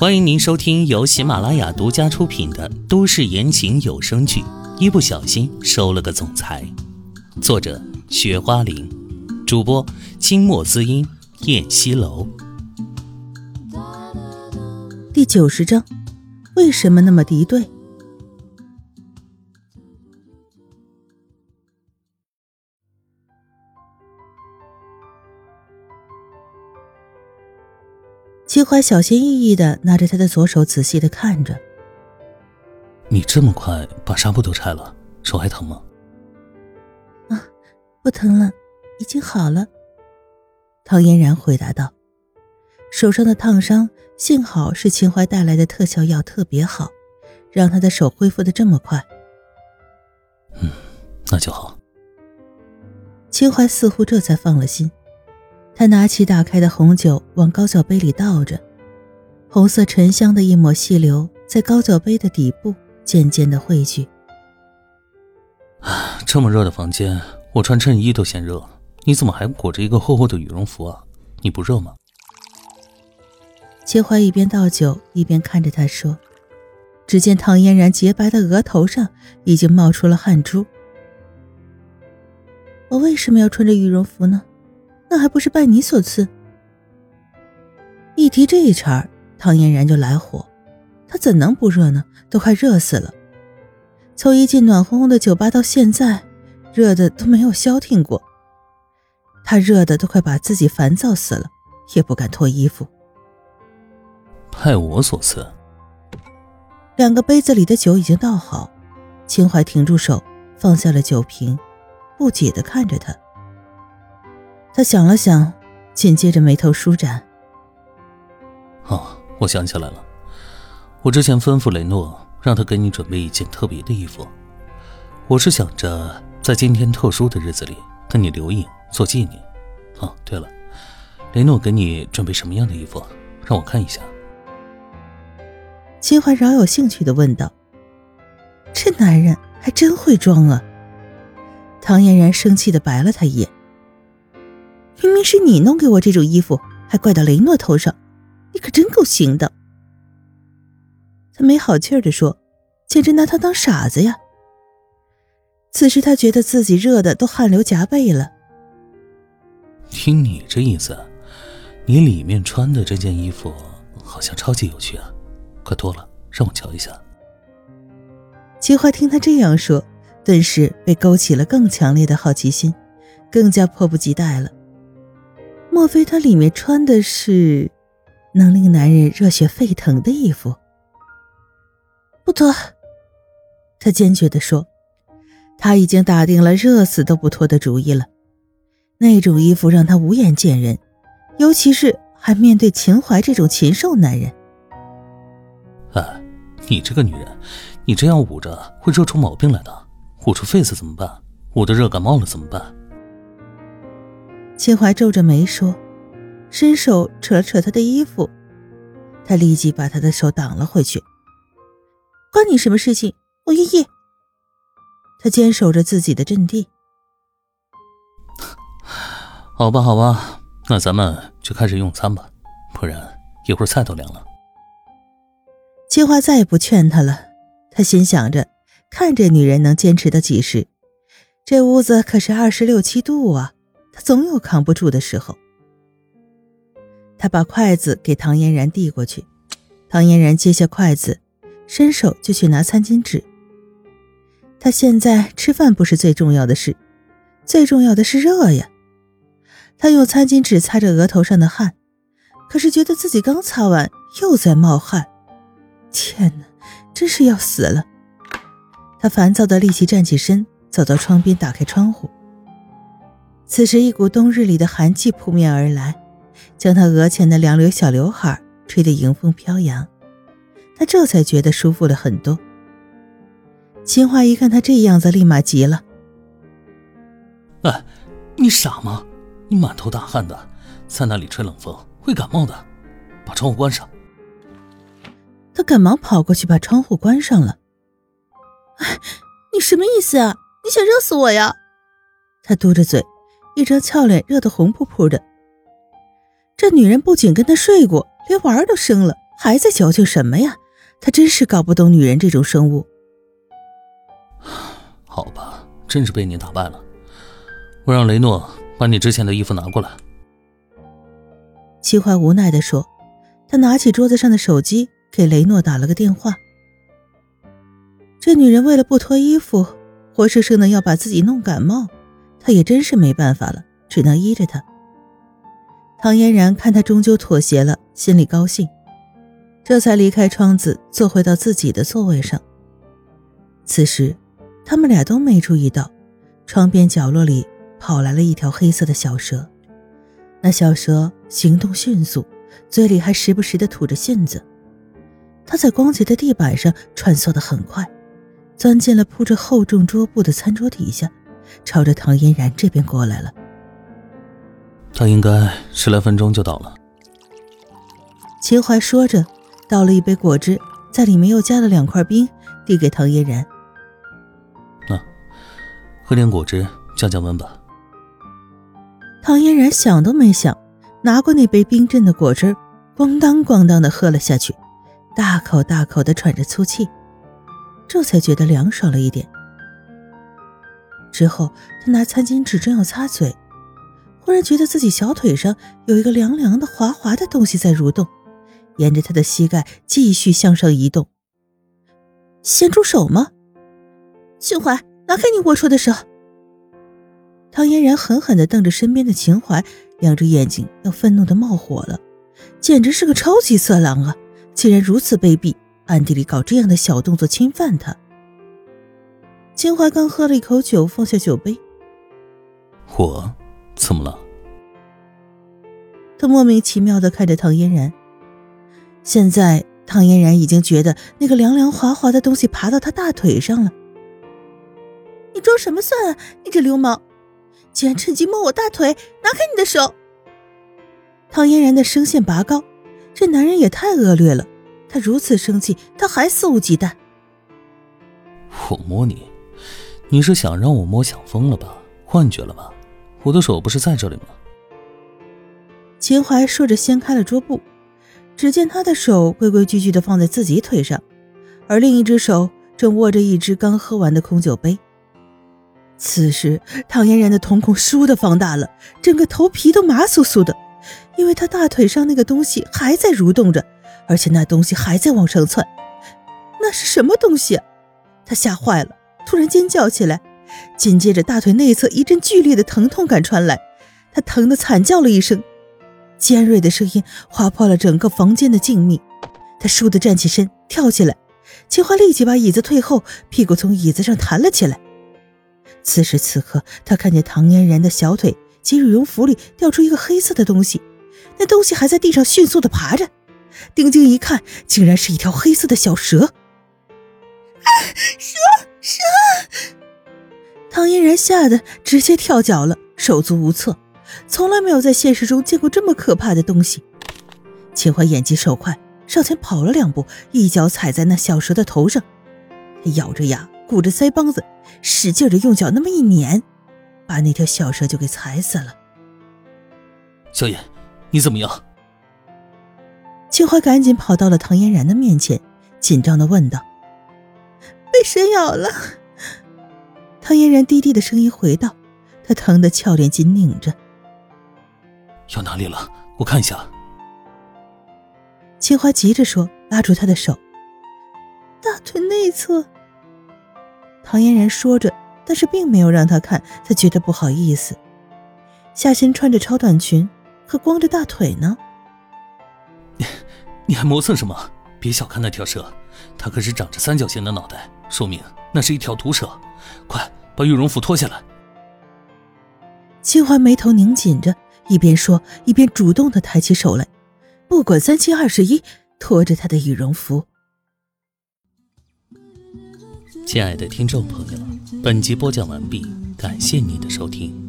欢迎您收听由喜马拉雅独家出品的都市言情有声剧《一不小心收了个总裁》，作者：雪花玲，主播：清墨滋音、燕西楼。第九十章，为什么那么敌对？齐怀小心翼翼的拿着他的左手，仔细的看着。你这么快把纱布都拆了，手还疼吗？啊，不疼了，已经好了。唐嫣然回答道：“手上的烫伤，幸好是秦淮带来的特效药特别好，让他的手恢复的这么快。”嗯，那就好。秦淮似乎这才放了心。他拿起打开的红酒，往高脚杯里倒着，红色沉香的一抹细流在高脚杯的底部渐渐的汇聚。啊，这么热的房间，我穿衬衣都嫌热，你怎么还裹着一个厚厚的羽绒服啊？你不热吗？秦淮一边倒酒一边看着他说，只见唐嫣然洁白的额头上已经冒出了汗珠。我为什么要穿着羽绒服呢？那还不是拜你所赐。一提这一茬唐嫣然就来火，她怎能不热呢？都快热死了。从一进暖烘烘的酒吧到现在，热的都没有消停过。她热的都快把自己烦躁死了，也不敢脱衣服。拜我所赐。两个杯子里的酒已经倒好，秦淮停住手，放下了酒瓶，不解的看着他。他想了想，紧接着眉头舒展。哦，我想起来了，我之前吩咐雷诺让他给你准备一件特别的衣服，我是想着在今天特殊的日子里跟你留影做纪念。哦，对了，雷诺给你准备什么样的衣服？让我看一下。秦淮饶有兴趣的问道：“这男人还真会装啊！”唐嫣然生气的白了他一眼。明明是你弄给我这种衣服，还怪到雷诺头上，你可真够行的。他没好气儿的说，简直拿他当傻子呀。此时他觉得自己热的都汗流浃背了。听你这意思，你里面穿的这件衣服好像超级有趣啊，快脱了，让我瞧一下。齐淮听他这样说，顿时被勾起了更强烈的好奇心，更加迫不及待了。莫非他里面穿的是能令男人热血沸腾的衣服？不脱，他坚决地说。他已经打定了热死都不脱的主意了。那种衣服让他无颜见人，尤其是还面对秦淮这种禽兽男人。哎，你这个女人，你这样捂着会热出毛病来的。捂出痱子怎么办？捂得热感冒了怎么办？秦淮皱着眉说，伸手扯了扯他的衣服，他立即把他的手挡了回去。关你什么事情？我愿意。他坚守着自己的阵地。好吧，好吧，那咱们就开始用餐吧，不然一会儿菜都凉了。秦淮再也不劝他了，他心想着，看这女人能坚持到几时？这屋子可是二十六七度啊！总有扛不住的时候。他把筷子给唐嫣然递过去，唐嫣然接下筷子，伸手就去拿餐巾纸。他现在吃饭不是最重要的事，最重要的是热呀。他用餐巾纸擦着额头上的汗，可是觉得自己刚擦完又在冒汗。天哪，真是要死了！他烦躁的立即站起身，走到窗边，打开窗户。此时，一股冬日里的寒气扑面而来，将他额前的两绺小刘海吹得迎风飘扬。他这才觉得舒服了很多。秦淮一看他这样子，立马急了：“哎，你傻吗？你满头大汗的，在那里吹冷风会感冒的，把窗户关上。”他赶忙跑过去把窗户关上了。“哎，你什么意思啊？你想热死我呀？”他嘟着嘴。一张俏脸热得红扑扑的，这女人不仅跟他睡过，连娃儿都生了，还在矫情什么呀？他真是搞不懂女人这种生物。好吧，真是被你打败了。我让雷诺把你之前的衣服拿过来。齐怀无奈地说，他拿起桌子上的手机给雷诺打了个电话。这女人为了不脱衣服，活生生的要把自己弄感冒，他也真是没办法了，只能依着他。唐嫣然看他终究妥协了，心里高兴，这才离开窗子，坐回到自己的座位上。此时，他们俩都没注意到，窗边角落里跑来了一条黑色的小蛇。那小蛇行动迅速，嘴里还时不时的吐着信子。它在光洁的地板上穿梭的很快，钻进了铺着厚重桌布的餐桌底下，朝着唐嫣然这边过来了。他应该十来分钟就到了。秦淮说着，倒了一杯果汁，在里面又加了两块冰，递给唐嫣然。那，喝点果汁降降温吧。唐嫣然想都没想，拿过那杯冰镇的果汁，咣当咣当的喝了下去，大口大口的喘着粗气，这才觉得凉爽了一点。之后，他拿餐巾纸正要擦嘴。忽然觉得自己小腿上有一个凉凉的、滑滑的东西在蠕动，沿着他的膝盖继续向上移动。先出手吗？秦淮，拿开你龌龊的手！唐嫣然狠狠地瞪着身边的秦淮，两只眼睛要愤怒的冒火了，简直是个超级色狼啊！竟然如此卑鄙，暗地里搞这样的小动作侵犯他。秦淮刚喝了一口酒，放下酒杯，我。怎么了？他莫名其妙的看着唐嫣然。现在唐嫣然已经觉得那个凉凉滑滑的东西爬到他大腿上了。你装什么蒜啊！你这流氓，竟然趁机摸我大腿！拿开你的手！唐嫣然的声线拔高，这男人也太恶劣了。他如此生气，他还肆无忌惮。我摸你，你是想让我摸想疯了吧？幻觉了吧？我的手不是在这里吗？秦淮说着，掀开了桌布，只见他的手规规矩矩的放在自己腿上，而另一只手正握着一只刚喝完的空酒杯。此时，唐嫣然的瞳孔倏地放大了，整个头皮都麻酥酥的，因为他大腿上那个东西还在蠕动着，而且那东西还在往上窜。那是什么东西？他吓坏了，突然尖叫起来。紧接着，大腿内侧一阵剧烈的疼痛感传来，他疼得惨叫了一声，尖锐的声音划破了整个房间的静谧。他倏地站起身，跳起来，秦淮立即把椅子退后，屁股从椅子上弹了起来。此时此刻，他看见唐嫣然的小腿及羽绒服里掉出一个黑色的东西，那东西还在地上迅速地爬着。定睛一看，竟然是一条黑色的小蛇。蛇，蛇！唐嫣然吓得直接跳脚了，手足无措，从来没有在现实中见过这么可怕的东西。秦淮眼疾手快，上前跑了两步，一脚踩在那小蛇的头上，他咬着牙，鼓着腮帮子，使劲的用脚那么一碾，把那条小蛇就给踩死了。小野，你怎么样？秦淮赶紧跑到了唐嫣然的面前，紧张的问道：“被蛇咬了。”唐嫣然低低的声音回道：“她疼得俏脸紧拧着。咬哪里了？我看一下。”秦淮急着说，拉住他的手：“大腿内侧。”唐嫣然说着，但是并没有让他看，他觉得不好意思。下身穿着超短裙，可光着大腿呢。你你还磨蹭什么？别小看那条蛇，它可是长着三角形的脑袋，说明那是一条毒蛇。快！把羽绒服脱下来。清欢眉头拧紧着，一边说一边主动的抬起手来，不管三七二十一，脱着他的羽绒服。亲爱的听众朋友，本集播讲完毕，感谢您的收听。